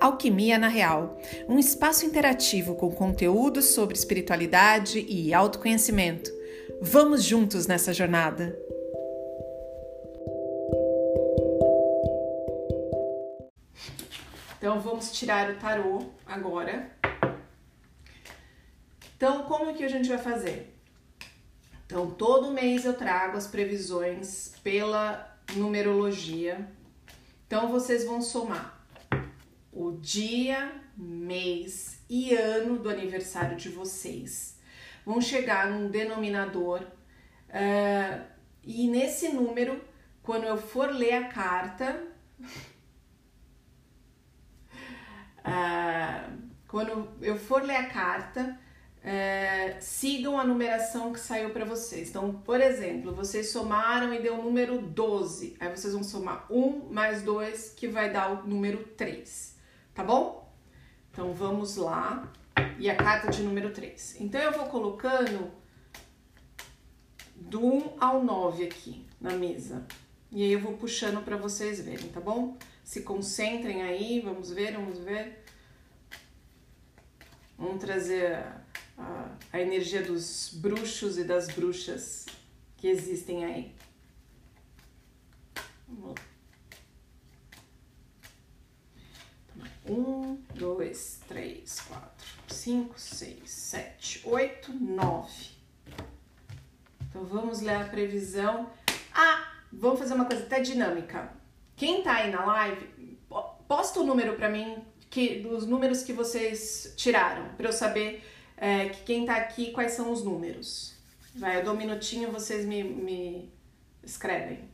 Alquimia na Real, um espaço interativo com conteúdos sobre espiritualidade e autoconhecimento. Vamos juntos nessa jornada! Então vamos tirar o tarô agora. Então, como que a gente vai fazer? Então, todo mês eu trago as previsões pela numerologia. Então, vocês vão somar o dia, mês e ano do aniversário de vocês. Vão chegar num denominador uh, e nesse número, quando eu for ler a carta, uh, quando eu for ler a carta, uh, sigam a numeração que saiu para vocês. Então, por exemplo, vocês somaram e deu o número 12. Aí vocês vão somar 1 mais 2, que vai dar o número 3 tá bom? Então vamos lá. E a carta de número 3. Então eu vou colocando do 1 ao 9 aqui na mesa. E aí eu vou puxando para vocês verem, tá bom? Se concentrem aí, vamos ver, vamos ver. Vamos trazer a, a, a energia dos bruxos e das bruxas que existem aí. Vamos lá. Um, dois, três, quatro, cinco, seis, sete, oito, nove. Então vamos ler a previsão. Ah, vamos fazer uma coisa até dinâmica. Quem tá aí na live, posta o número para mim que dos números que vocês tiraram, para eu saber é, que quem tá aqui quais são os números. Vai, eu dou um minutinho, vocês me, me escrevem.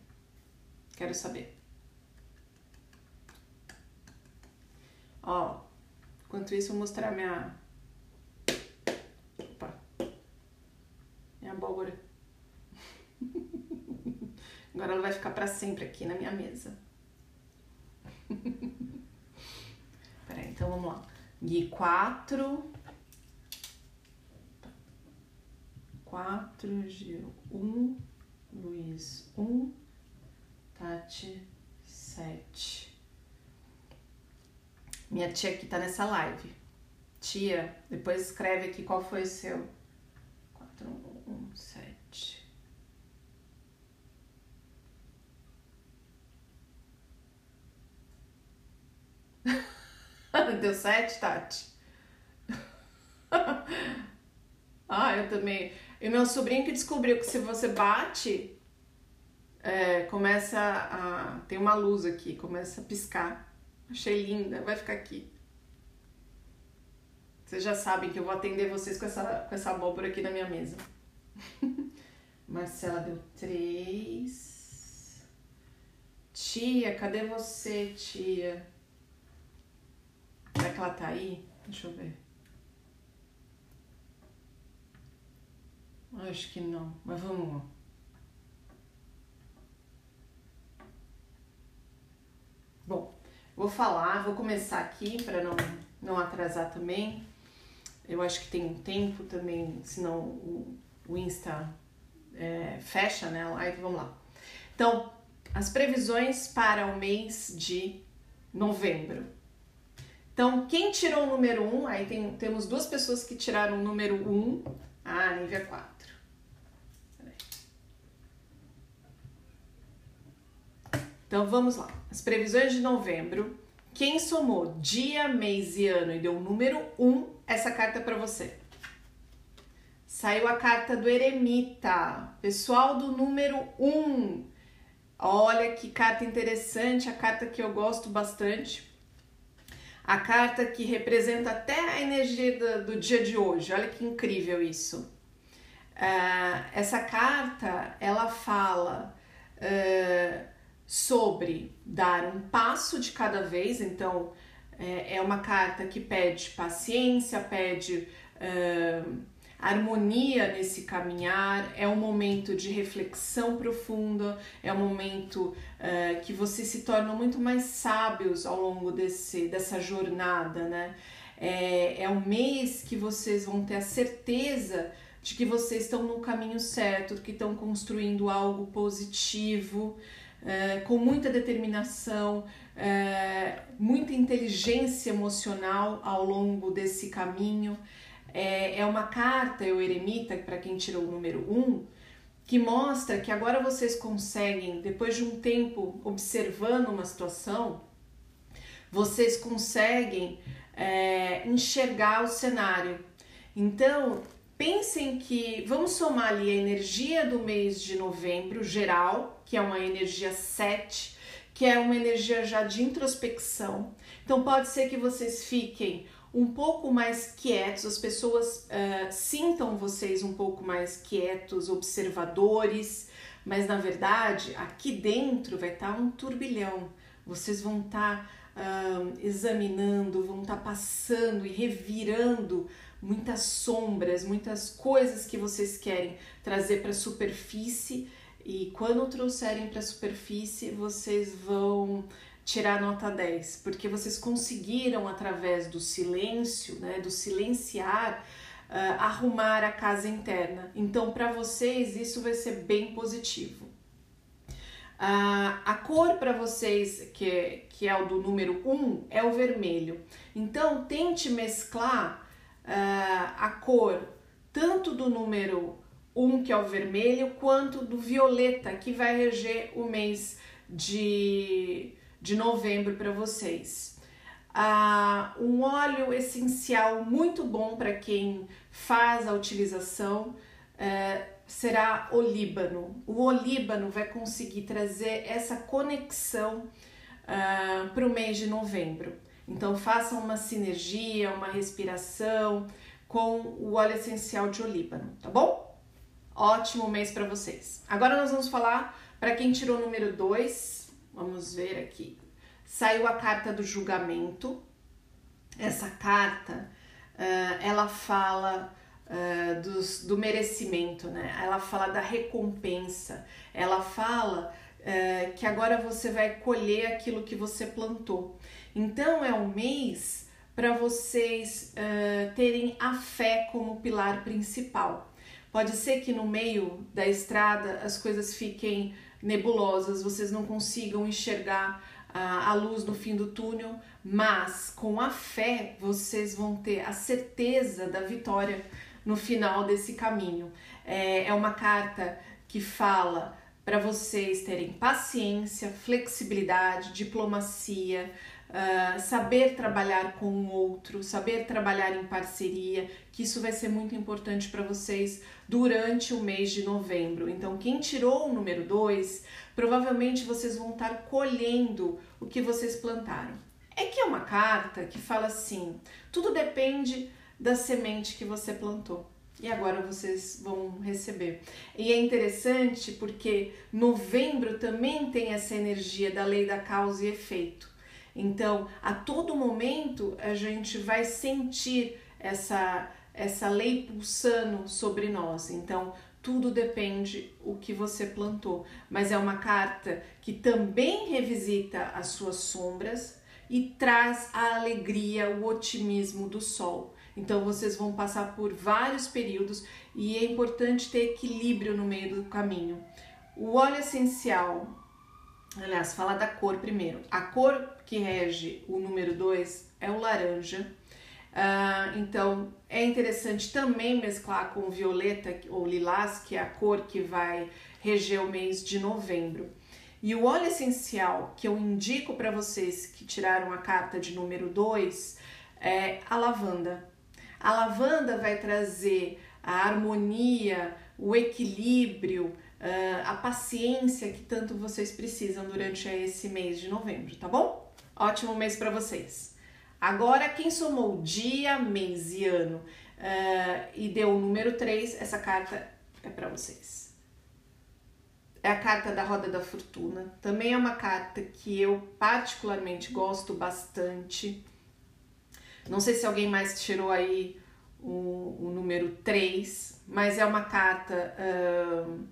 Quero saber. Ó, enquanto isso, vou mostrar minha. Opa! Minha abóbora. Agora ela vai ficar para sempre aqui na minha mesa. Peraí, então vamos lá. Gui, quatro. Quatro, Gil, um. Luiz, um. Tati, sete. Minha tia que tá nessa live. Tia, depois escreve aqui qual foi o seu. 417. Deu sete, Tati? ah, eu também. E meu sobrinho que descobriu que se você bate, é, começa a. Tem uma luz aqui, começa a piscar. Achei linda, vai ficar aqui. Vocês já sabem que eu vou atender vocês com essa, com essa abóbora aqui na minha mesa. Marcela deu três. Tia, cadê você, tia? Será que ela tá aí? Deixa eu ver. Acho que não, mas vamos. Bom, Vou falar, vou começar aqui para não, não atrasar também. Eu acho que tem um tempo também, senão o, o Insta é, fecha né, live. Vamos lá. Então, as previsões para o mês de novembro. Então, quem tirou o número 1, um, aí tem, temos duas pessoas que tiraram o número 1, um, a Nívia 4. Então vamos lá. As previsões de novembro. Quem somou dia, mês e ano e deu o número 1, um, essa carta é para você. Saiu a carta do eremita. Pessoal do número 1. Um. Olha que carta interessante, a carta que eu gosto bastante. A carta que representa até a energia do, do dia de hoje. Olha que incrível isso. Uh, essa carta, ela fala uh, sobre dar um passo de cada vez, então é, é uma carta que pede paciência, pede uh, harmonia nesse caminhar, é um momento de reflexão profunda, é um momento uh, que vocês se tornam muito mais sábios ao longo desse, dessa jornada, né? É, é um mês que vocês vão ter a certeza de que vocês estão no caminho certo, que estão construindo algo positivo uh, com muita determinação, uh, muita inteligência emocional ao longo desse caminho. É, é uma carta, o eremita, para quem tirou o número 1, um, que mostra que agora vocês conseguem, depois de um tempo observando uma situação, vocês conseguem é, enxergar o cenário. Então, pensem que vamos somar ali a energia do mês de novembro geral, que é uma energia 7, que é uma energia já de introspecção. Então, pode ser que vocês fiquem um pouco mais quietos, as pessoas uh, sintam vocês um pouco mais quietos, observadores, mas na verdade aqui dentro vai estar tá um turbilhão. Vocês vão estar tá, uh, examinando, vão estar tá passando e revirando muitas sombras, muitas coisas que vocês querem trazer para a superfície. E quando trouxerem para a superfície, vocês vão tirar nota 10, porque vocês conseguiram, através do silêncio, né, do silenciar, uh, arrumar a casa interna. Então, para vocês, isso vai ser bem positivo. Uh, a cor para vocês, que, que é o do número 1, é o vermelho. Então, tente mesclar uh, a cor tanto do número 1, que é o vermelho, quanto do violeta, que vai reger o mês de de novembro para vocês. Ah, um óleo essencial muito bom para quem faz a utilização é, será olíbano. O olíbano vai conseguir trazer essa conexão ah, para o mês de novembro. Então façam uma sinergia, uma respiração com o óleo essencial de olíbano, tá bom? Ótimo mês para vocês. Agora nós vamos falar para quem tirou o número 2, Vamos ver aqui. Saiu a carta do julgamento. Essa carta, uh, ela fala uh, dos, do merecimento, né? Ela fala da recompensa. Ela fala uh, que agora você vai colher aquilo que você plantou. Então é um mês para vocês terem a fé como pilar principal. Pode ser que no meio da estrada as coisas fiquem nebulosas, vocês não consigam enxergar a luz no fim do túnel, mas com a fé vocês vão ter a certeza da vitória no final desse caminho. É, é uma carta que fala para vocês terem paciência, flexibilidade, diplomacia, uh, saber trabalhar com o outro, saber trabalhar em parceria, que isso vai ser muito importante para vocês durante o mês de novembro. Então, quem tirou o número 2, provavelmente vocês vão estar colhendo o que vocês plantaram. É que é uma carta que fala assim: tudo depende da semente que você plantou. E agora vocês vão receber. E é interessante porque novembro também tem essa energia da lei da causa e efeito. Então, a todo momento a gente vai sentir essa essa lei pulsando sobre nós. Então, tudo depende o que você plantou, mas é uma carta que também revisita as suas sombras e traz a alegria, o otimismo do sol. Então vocês vão passar por vários períodos e é importante ter equilíbrio no meio do caminho. O óleo essencial, aliás, fala da cor primeiro. A cor que rege o número 2 é o laranja. Uh, então é interessante também mesclar com violeta ou lilás, que é a cor que vai reger o mês de novembro. E o óleo essencial que eu indico para vocês que tiraram a carta de número 2 é a lavanda. A lavanda vai trazer a harmonia, o equilíbrio, uh, a paciência que tanto vocês precisam durante esse mês de novembro, tá bom? Ótimo mês para vocês! Agora, quem somou dia, mês e ano uh, e deu o número 3, essa carta é para vocês. É a carta da Roda da Fortuna. Também é uma carta que eu particularmente gosto bastante. Não sei se alguém mais tirou aí o, o número 3, mas é uma carta. Uh...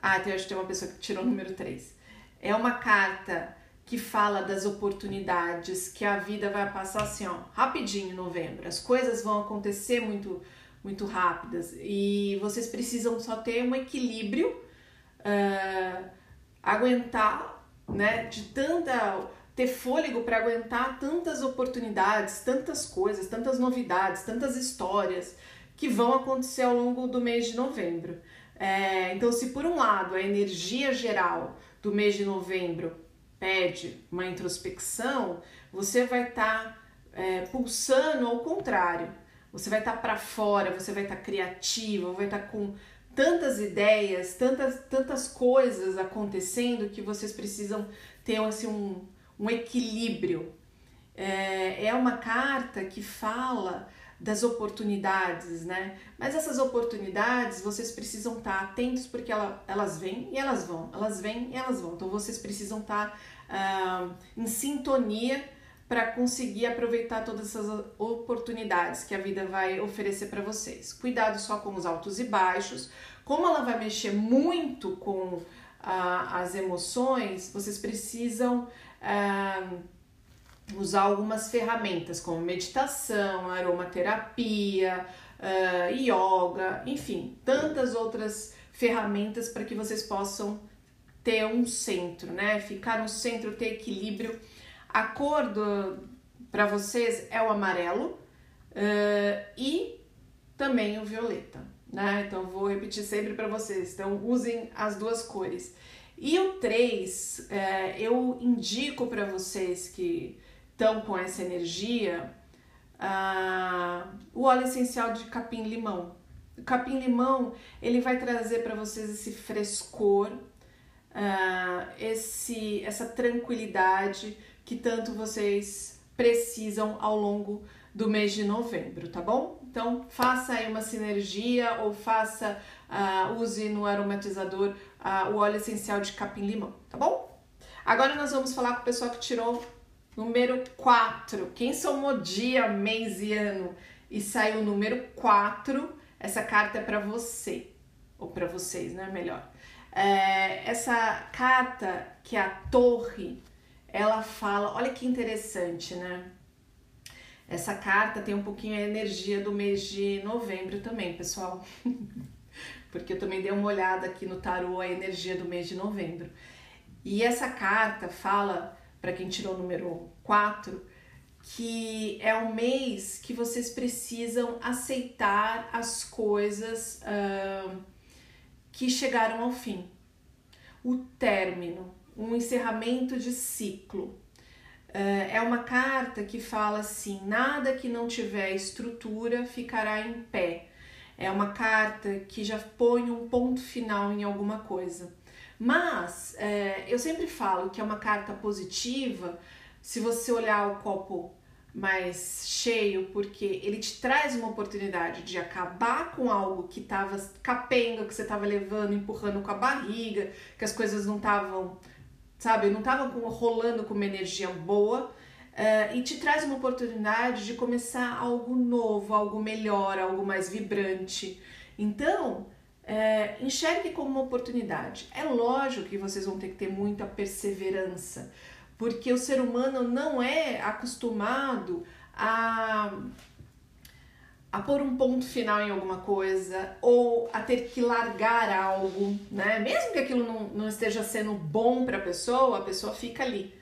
Ah, eu acho que tem uma pessoa que tirou o número 3. É uma carta que fala das oportunidades, que a vida vai passar assim, ó, rapidinho em novembro. As coisas vão acontecer muito, muito rápidas e vocês precisam só ter um equilíbrio, uh, aguentar né? De tanta ter fôlego para aguentar tantas oportunidades, tantas coisas, tantas novidades, tantas histórias que vão acontecer ao longo do mês de novembro. É, então, se por um lado a energia geral do mês de novembro pede uma introspecção, você vai estar tá, é, pulsando ao contrário. Você vai estar tá para fora, você vai estar tá criativo, vai estar tá com tantas ideias, tantas, tantas coisas acontecendo que vocês precisam ter assim, um, um equilíbrio. É, é uma carta que fala das oportunidades, né? Mas essas oportunidades vocês precisam estar atentos porque ela, elas vêm e elas vão, elas vêm e elas vão. Então vocês precisam estar uh, em sintonia para conseguir aproveitar todas essas oportunidades que a vida vai oferecer para vocês. Cuidado só com os altos e baixos. Como ela vai mexer muito com uh, as emoções, vocês precisam uh, usar algumas ferramentas como meditação, aromaterapia, uh, yoga, enfim, tantas outras ferramentas para que vocês possam ter um centro, né? Ficar no centro, ter equilíbrio a cor para vocês é o amarelo uh, e também o violeta, né? Então vou repetir sempre para vocês. Então usem as duas cores. E o 3, é, eu indico para vocês que estão com essa energia uh, o óleo essencial de capim-limão. O capim-limão ele vai trazer para vocês esse frescor, uh, esse, essa tranquilidade que tanto vocês precisam ao longo do mês de novembro, tá bom? Então faça aí uma sinergia ou faça, uh, use no aromatizador uh, o óleo essencial de capim-limão, tá bom? Agora nós vamos falar com o pessoal que tirou número 4. Quem somou dia, mês e ano e saiu o número 4, essa carta é para você, ou para vocês, né? Melhor. É, essa carta, que é a torre, ela fala, olha que interessante, né? Essa carta tem um pouquinho a energia do mês de novembro também, pessoal. Porque eu também dei uma olhada aqui no tarô a energia do mês de novembro. E essa carta fala, para quem tirou o número 4, que é um mês que vocês precisam aceitar as coisas uh, que chegaram ao fim. O término, um encerramento de ciclo. Uh, é uma carta que fala assim: nada que não tiver estrutura ficará em pé. É uma carta que já põe um ponto final em alguma coisa. Mas uh, eu sempre falo que é uma carta positiva se você olhar o copo mais cheio, porque ele te traz uma oportunidade de acabar com algo que estava capenga, que você estava levando, empurrando com a barriga, que as coisas não estavam sabe? não estava rolando com uma energia boa. Uh, e te traz uma oportunidade de começar algo novo, algo melhor, algo mais vibrante. Então, uh, enxergue como uma oportunidade. É lógico que vocês vão ter que ter muita perseverança, porque o ser humano não é acostumado a a pôr um ponto final em alguma coisa ou a ter que largar algo, né? Mesmo que aquilo não, não esteja sendo bom para a pessoa, a pessoa fica ali,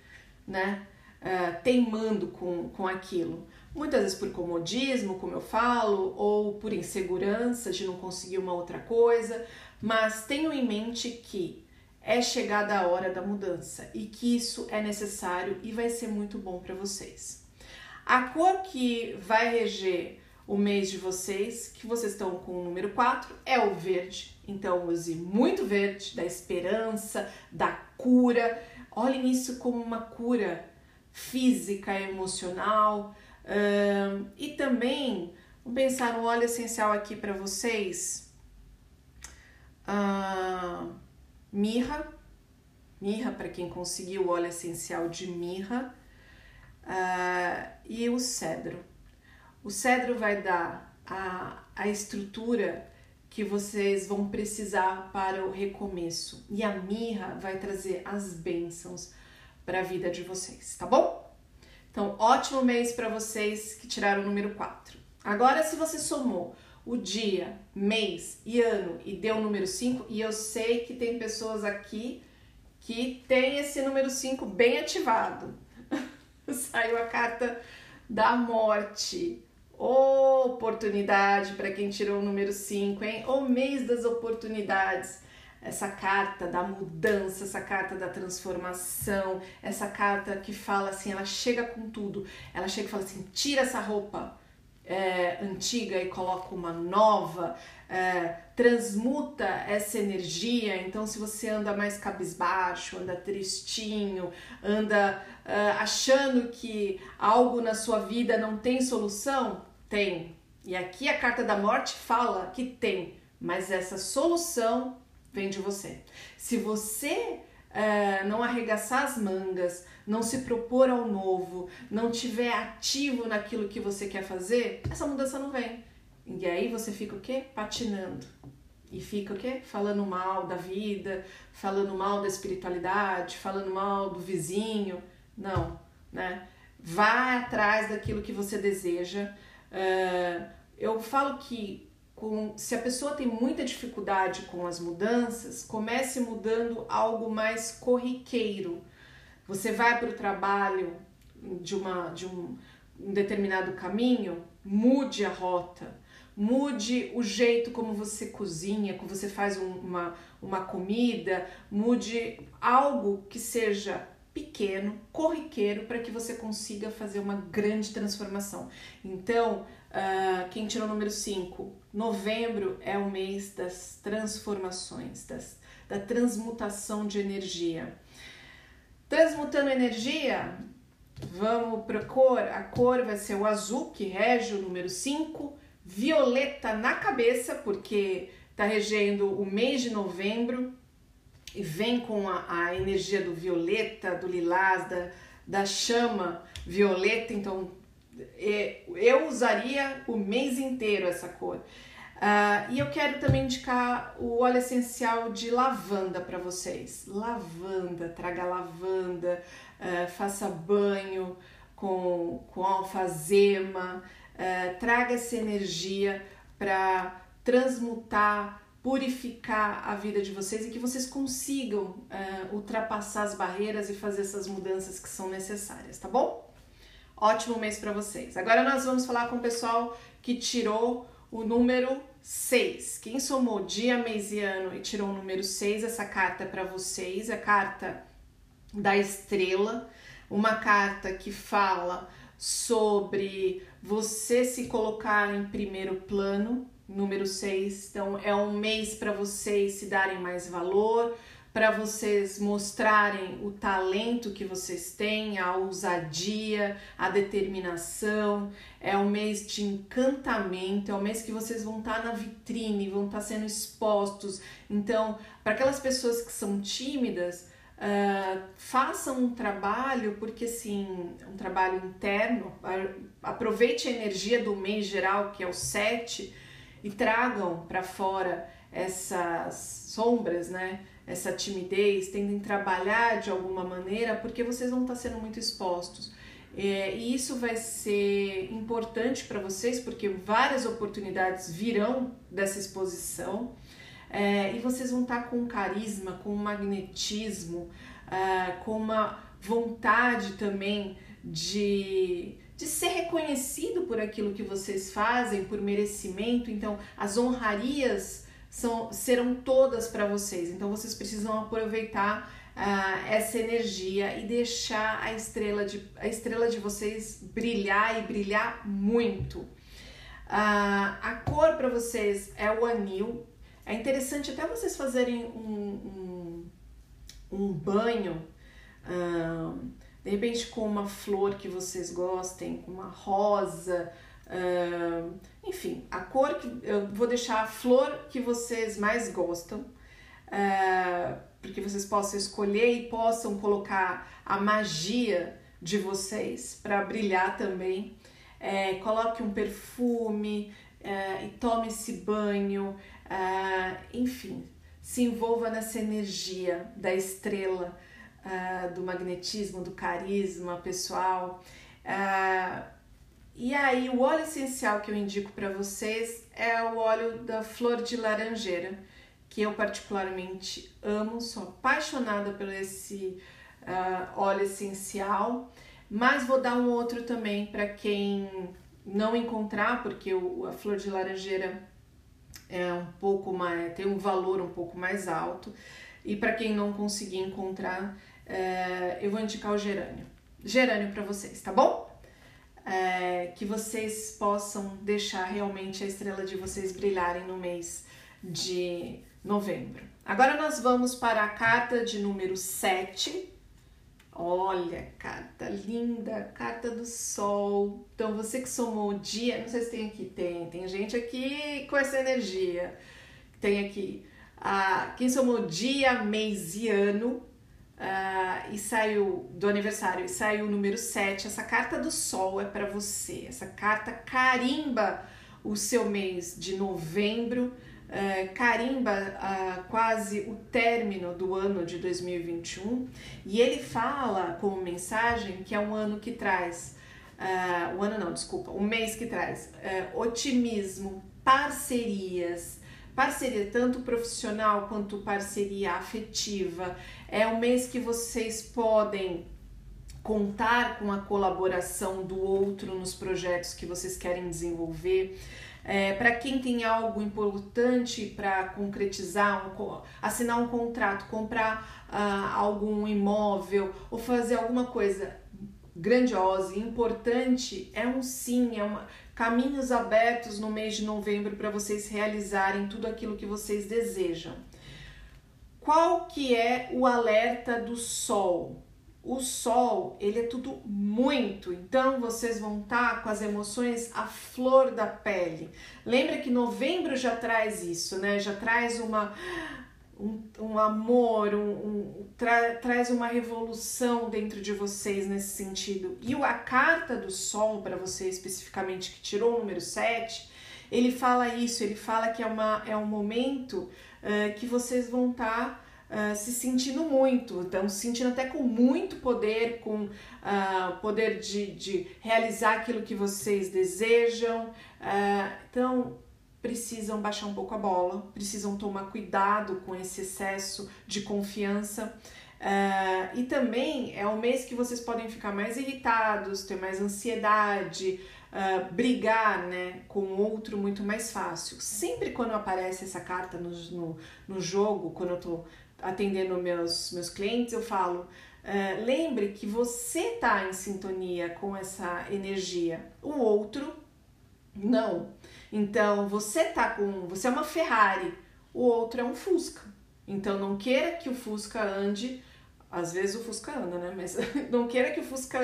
né? Uh, teimando com, com aquilo. Muitas vezes por comodismo, como eu falo, ou por insegurança de não conseguir uma outra coisa, mas tenham em mente que é chegada a hora da mudança e que isso é necessário e vai ser muito bom para vocês. A cor que vai reger o mês de vocês, que vocês estão com o número 4, é o verde. Então use muito verde, da esperança, da cura. Olhem isso como uma cura física, emocional. Um, e também, vou pensar no óleo essencial aqui para vocês. Uh, mirra. Mirra, para quem conseguiu o óleo essencial de mirra. Uh, e o cedro. O cedro vai dar a, a estrutura que vocês vão precisar para o recomeço. E a mirra vai trazer as bênçãos para a vida de vocês, tá bom? Então, ótimo mês para vocês que tiraram o número 4. Agora, se você somou o dia, mês e ano e deu o número 5, e eu sei que tem pessoas aqui que tem esse número 5 bem ativado. Saiu a carta da morte. Oportunidade para quem tirou o número 5, hein? O mês das oportunidades. Essa carta da mudança, essa carta da transformação, essa carta que fala assim, ela chega com tudo. Ela chega e fala assim: tira essa roupa é, antiga e coloca uma nova, é, transmuta essa energia. Então, se você anda mais cabisbaixo, anda tristinho, anda é, achando que algo na sua vida não tem solução, tem. E aqui a carta da morte fala que tem, mas essa solução vem de você. Se você é, não arregaçar as mangas, não se propor ao novo, não tiver ativo naquilo que você quer fazer, essa mudança não vem. E aí você fica o quê? Patinando. E fica o quê? Falando mal da vida, falando mal da espiritualidade, falando mal do vizinho. Não, né? Vá atrás daquilo que você deseja. Uh, eu falo que com, se a pessoa tem muita dificuldade com as mudanças, comece mudando algo mais corriqueiro. Você vai para o trabalho de, uma, de um, um determinado caminho, mude a rota, mude o jeito como você cozinha, como você faz um, uma, uma comida, mude algo que seja pequeno, corriqueiro, para que você consiga fazer uma grande transformação. Então, uh, quem tirou o número 5, novembro é o mês das transformações, das, da transmutação de energia. Transmutando energia, vamos para a cor. A cor vai ser o azul, que rege o número 5, violeta na cabeça, porque está regendo o mês de novembro e vem com a, a energia do violeta, do lilás, da, da chama violeta, então eu usaria o mês inteiro essa cor. Uh, e eu quero também indicar o óleo essencial de lavanda para vocês. Lavanda, traga lavanda, uh, faça banho com, com alfazema, uh, traga essa energia para transmutar purificar a vida de vocês e que vocês consigam ultrapassar as barreiras e fazer essas mudanças que são necessárias, tá bom? Ótimo mês para vocês. Agora nós vamos falar com o pessoal que tirou o número 6. Quem somou dia, mês e ano e tirou o número 6, essa carta é para vocês, a carta da estrela, uma carta que fala sobre você se colocar em primeiro plano, número 6. Então, é um mês para vocês se darem mais valor, para vocês mostrarem o talento que vocês têm, a ousadia, a determinação. É um mês de encantamento, é um mês que vocês vão estar tá na vitrine, vão estar tá sendo expostos. Então, para aquelas pessoas que são tímidas, Uh, façam um trabalho, porque assim, um trabalho interno, aproveite a energia do mês geral, que é o 7, e tragam para fora essas sombras, né? Essa timidez, tentem trabalhar de alguma maneira, porque vocês vão estar sendo muito expostos. É, e isso vai ser importante para vocês, porque várias oportunidades virão dessa exposição. É, e vocês vão estar com carisma, com magnetismo, é, com uma vontade também de de ser reconhecido por aquilo que vocês fazem, por merecimento. Então, as honrarias são, serão todas para vocês. Então, vocês precisam aproveitar uh, essa energia e deixar a estrela de, a estrela de vocês brilhar e brilhar muito. Uh, a cor para vocês é o anil. É interessante até vocês fazerem um, um, um banho. Uh, de repente com uma flor que vocês gostem, uma rosa, uh, enfim, a cor que eu vou deixar a flor que vocês mais gostam, uh, porque vocês possam escolher e possam colocar a magia de vocês para brilhar também. É, coloque um perfume é, e tome esse banho, é, enfim, se envolva nessa energia da estrela do magnetismo, do carisma pessoal. E aí, o óleo essencial que eu indico para vocês é o óleo da flor de laranjeira, que eu particularmente amo, sou apaixonada por esse uh, óleo essencial, mas vou dar um outro também para quem não encontrar, porque o, a flor de laranjeira é um pouco mais, tem um valor um pouco mais alto. E para quem não conseguir encontrar, é, eu vou indicar o gerânio. Gerânio para vocês, tá bom? É, que vocês possam deixar realmente a estrela de vocês brilharem no mês de novembro. Agora nós vamos para a carta de número 7, Olha, carta linda, carta do sol. Então, você que somou o dia, não sei se tem aqui, tem, tem gente aqui com essa energia. Tem aqui, ah, quem somou dia, mês e ano, ah, e saiu do aniversário, e saiu o número 7. Essa carta do sol é para você. Essa carta carimba o seu mês de novembro é, carimba uh, quase o término do ano de 2021 e ele fala como mensagem que é um ano que traz, uh, o ano não, desculpa, um mês que traz uh, otimismo, parcerias, parceria tanto profissional quanto parceria afetiva. É um mês que vocês podem contar com a colaboração do outro nos projetos que vocês querem desenvolver. É, para quem tem algo importante para concretizar, um, assinar um contrato, comprar uh, algum imóvel ou fazer alguma coisa grandiosa e importante, é um sim, é uma, caminhos abertos no mês de novembro para vocês realizarem tudo aquilo que vocês desejam. Qual que é o alerta do sol? o sol, ele é tudo muito, então vocês vão estar tá com as emoções à flor da pele. Lembra que novembro já traz isso, né? Já traz uma um, um amor, um, um tra, traz uma revolução dentro de vocês nesse sentido. E a carta do sol, para você especificamente, que tirou o número 7, ele fala isso, ele fala que é, uma, é um momento uh, que vocês vão estar. Tá uh, se sentindo muito, então se sentindo até com muito poder, com uh, poder de, de realizar aquilo que vocês desejam. Uh, então precisam baixar um pouco a bola, precisam tomar cuidado com esse excesso de confiança. Uh, e também é um mês que vocês podem ficar mais irritados, ter mais ansiedade, uh, brigar né, com o outro muito mais fácil. Sempre quando aparece essa carta no, no, no jogo, quando eu tô atendendo meus, meus clientes, eu falo: uh, lembre que você está em sintonia com essa energia, o outro não. Então você tá com. Você é uma Ferrari, o outro é um Fusca. Então não queira que o Fusca ande. Às vezes o Fusca anda, né? Mas não queira que o Fusca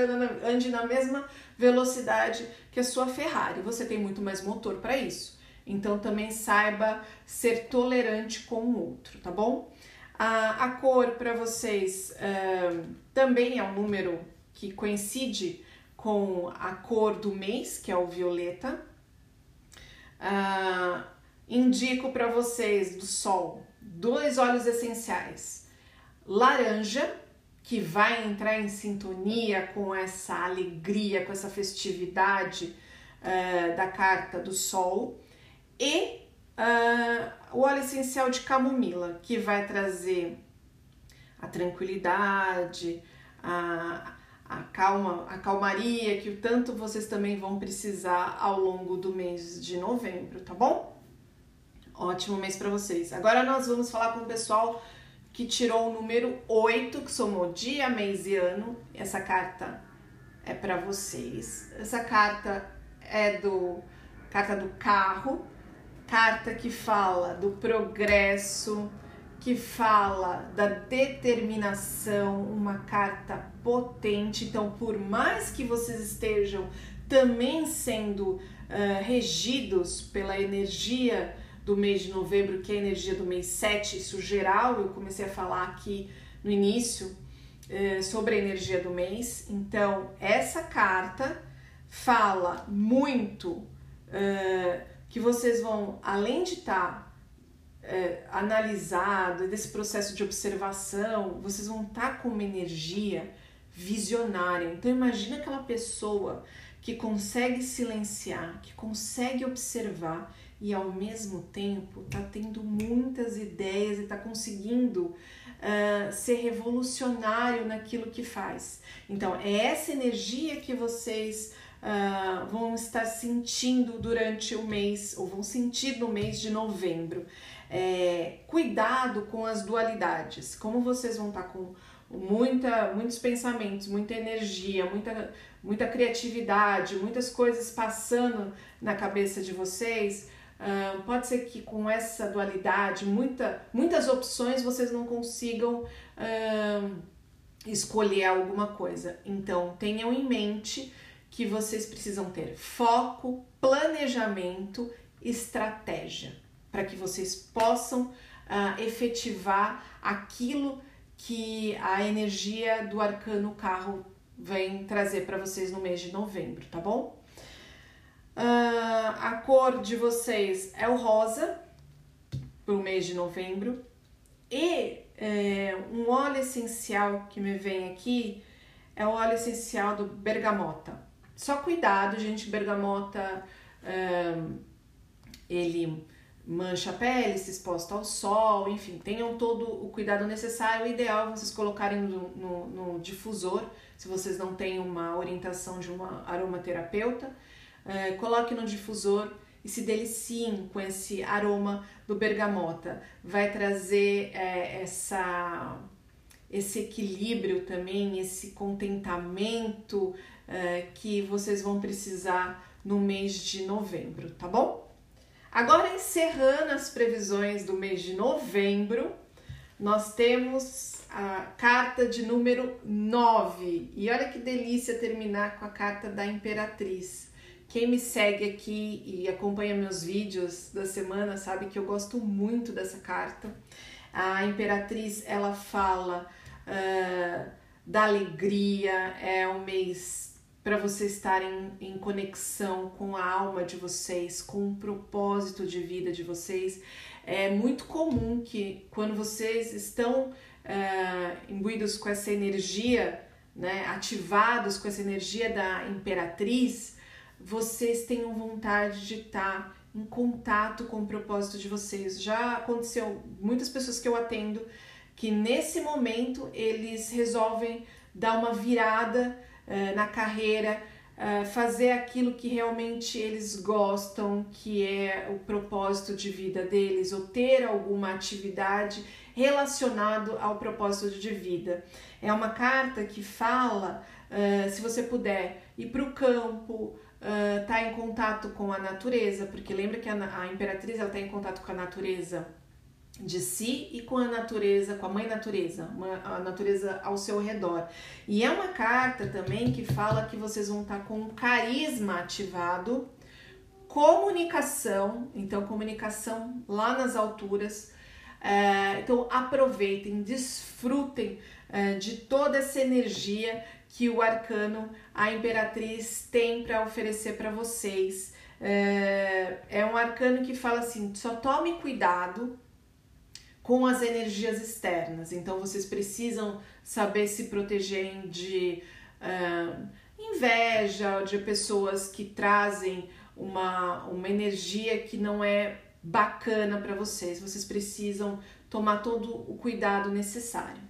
ande na mesma velocidade que a sua Ferrari. Você tem muito mais motor para isso. Então também saiba ser tolerante com o outro, tá bom? A, a cor para vocês uh, também é um número que coincide com a cor do mês, que é o violeta. Uh, indico para vocês do sol dois óleos essenciais: laranja, que vai entrar em sintonia com essa alegria, com essa festividade uh, da carta do sol, e uh, o óleo essencial de camomila, que vai trazer a tranquilidade, a, a calma, a calmaria que o tanto vocês também vão precisar ao longo do mês de novembro, tá bom? Ótimo mês para vocês. Agora nós vamos falar com o pessoal que tirou o número 8, que somou dia, mês e ano. Essa carta é para vocês. Essa carta é do carta do carro carta que fala do progresso, que fala da determinação, uma carta potente. Então, por mais que vocês estejam também sendo uh, regidos pela energia do mês de novembro, que é a energia do mês 7, isso geral, eu comecei a falar aqui no início uh, sobre a energia do mês. Então, essa carta fala muito. Uh, que vocês vão, além de estar tá, é, analisado, desse processo de observação, vocês vão estar tá com uma energia visionária. Então imagina aquela pessoa que consegue silenciar, que consegue observar e ao mesmo tempo está tendo muitas ideias e está conseguindo uh, ser revolucionário naquilo que faz. Então, é essa energia que vocês uh, vão estar sentindo durante o mês, ou vão sentir no mês de novembro. É, cuidado com as dualidades, como vocês vão estar com muita, muitos pensamentos, muita energia, muita, muita criatividade, muitas coisas passando na cabeça de vocês. Uh, pode ser que com essa dualidade, muita, muitas opções vocês não consigam uh, escolher alguma coisa. Então tenham em mente que vocês precisam ter foco, planejamento, estratégia, para que vocês possam uh, efetivar aquilo que a energia do arcano carro vem trazer para vocês no mês de novembro, tá bom? Uh, a cor de vocês é o rosa para o mês de novembro e é, um óleo essencial que me vem aqui é o óleo essencial do bergamota. Só cuidado, gente, bergamota um, ele mancha a pele, se exposta ao sol, enfim, tenham todo o cuidado necessário. O ideal é vocês colocarem no, no, no difusor, se vocês não têm uma orientação de uma aromaterapeuta, uh, coloque no difusor e se deliciem com esse aroma do bergamota. Vai trazer é, essa, esse equilíbrio também, esse contentamento é, que vocês vão precisar no mês de novembro, tá bom? Agora, encerrando as previsões do mês de novembro, nós temos a carta de número 9. E olha que delícia terminar com a carta da Imperatriz. Quem me segue aqui e acompanha meus vídeos da semana sabe que eu gosto muito dessa carta. A Imperatriz ela fala uh, da alegria, é um mês para vocês estarem em conexão com a alma de vocês, com o propósito de vida de vocês. É muito comum que quando vocês estão uh, imbuídos com essa energia, né, ativados com essa energia da imperatriz, vocês tenham vontade de estar em contato com o propósito de vocês. Já aconteceu muitas pessoas que eu atendo que nesse momento eles resolvem dar uma virada na carreira, uh, fazer aquilo que realmente eles gostam, que é o propósito de vida deles, ou ter alguma atividade relacionado ao propósito de vida. É uma carta que fala, uh, se você puder, ir para o campo, estar tá em contato com a natureza, porque lembra que a, a imperatriz está em contato com a natureza de si e com a natureza, com a mãe natureza, a natureza ao seu redor. E é uma carta também que fala que vocês vão estar com carisma ativado, comunicação, então comunicação lá nas alturas. É, então aproveitem, desfrutem é, de toda essa energia que o arcano, a imperatriz, tem para oferecer para vocês. É, é um arcano que fala assim: só tome cuidado com as energias externas. Então vocês precisam saber se proteger de uh, inveja, de pessoas que trazem uma, uma energia que não é bacana para vocês. Vocês precisam tomar todo o cuidado necessário.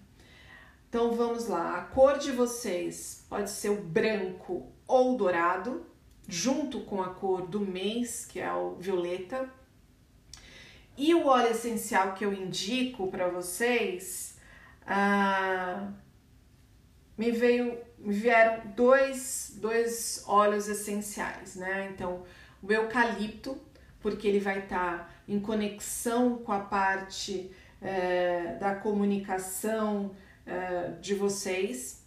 Então vamos lá, a cor de vocês pode ser o branco ou dourado, junto com a cor do mês, que é o violeta e o óleo essencial que eu indico para vocês, ah, me veio, me vieram dois, dois óleos essenciais, né? Então, o eucalipto, porque ele vai estar tá em conexão com a parte é, da comunicação é, de vocês,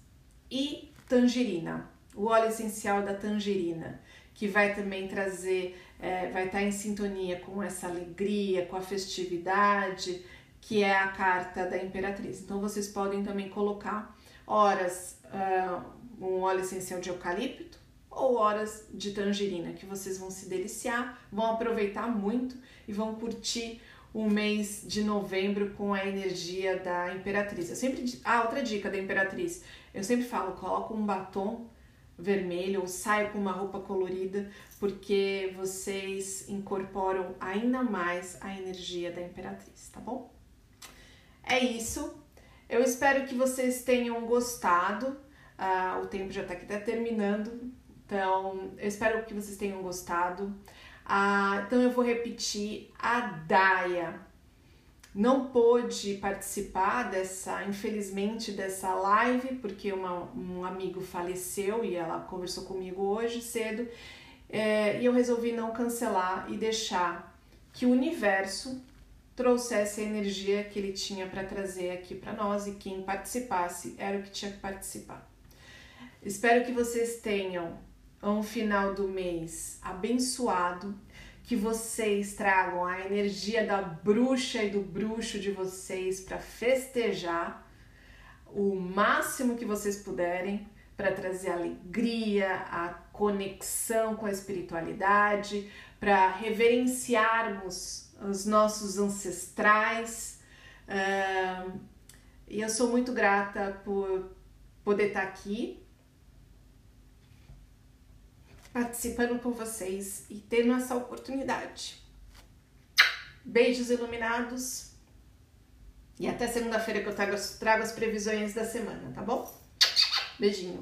e tangerina, o óleo essencial da tangerina, que vai também trazer é, vai estar em sintonia com essa alegria, com a festividade, que é a carta da Imperatriz. Então vocês podem também colocar horas uh, um óleo essencial de eucalipto ou horas de tangerina, que vocês vão se deliciar, vão aproveitar muito e vão curtir o mês de novembro com a energia da Imperatriz. Eu sempre, ah, outra dica da Imperatriz, eu sempre falo, coloca um batom vermelho ou saio com uma roupa colorida, porque vocês incorporam ainda mais a energia da Imperatriz, tá bom? É isso. Eu espero que vocês tenham gostado. Uh, o tempo já está aqui tá terminando, então eu espero que vocês tenham gostado. Uh, então eu vou repetir a Daia não pôde participar dessa, infelizmente, dessa live, porque uma, um amigo faleceu e ela conversou comigo hoje cedo, é, e eu resolvi não cancelar e deixar que o universo trouxesse a energia que ele tinha para trazer aqui para nós e quem participasse era o que tinha que participar. Espero que vocês tenham um final do mês abençoado que vocês tragam a energia da bruxa e do bruxo de vocês para festejar o máximo que vocês puderem para trazer alegria, a conexão com a espiritualidade, para reverenciarmos os nossos ancestrais. Uh, e eu sou muito grata por poder estar aqui participando com vocês e tendo essa oportunidade. Beijos iluminados e até segunda-feira que eu trago as previsões da semana, tá bom? Beijinho.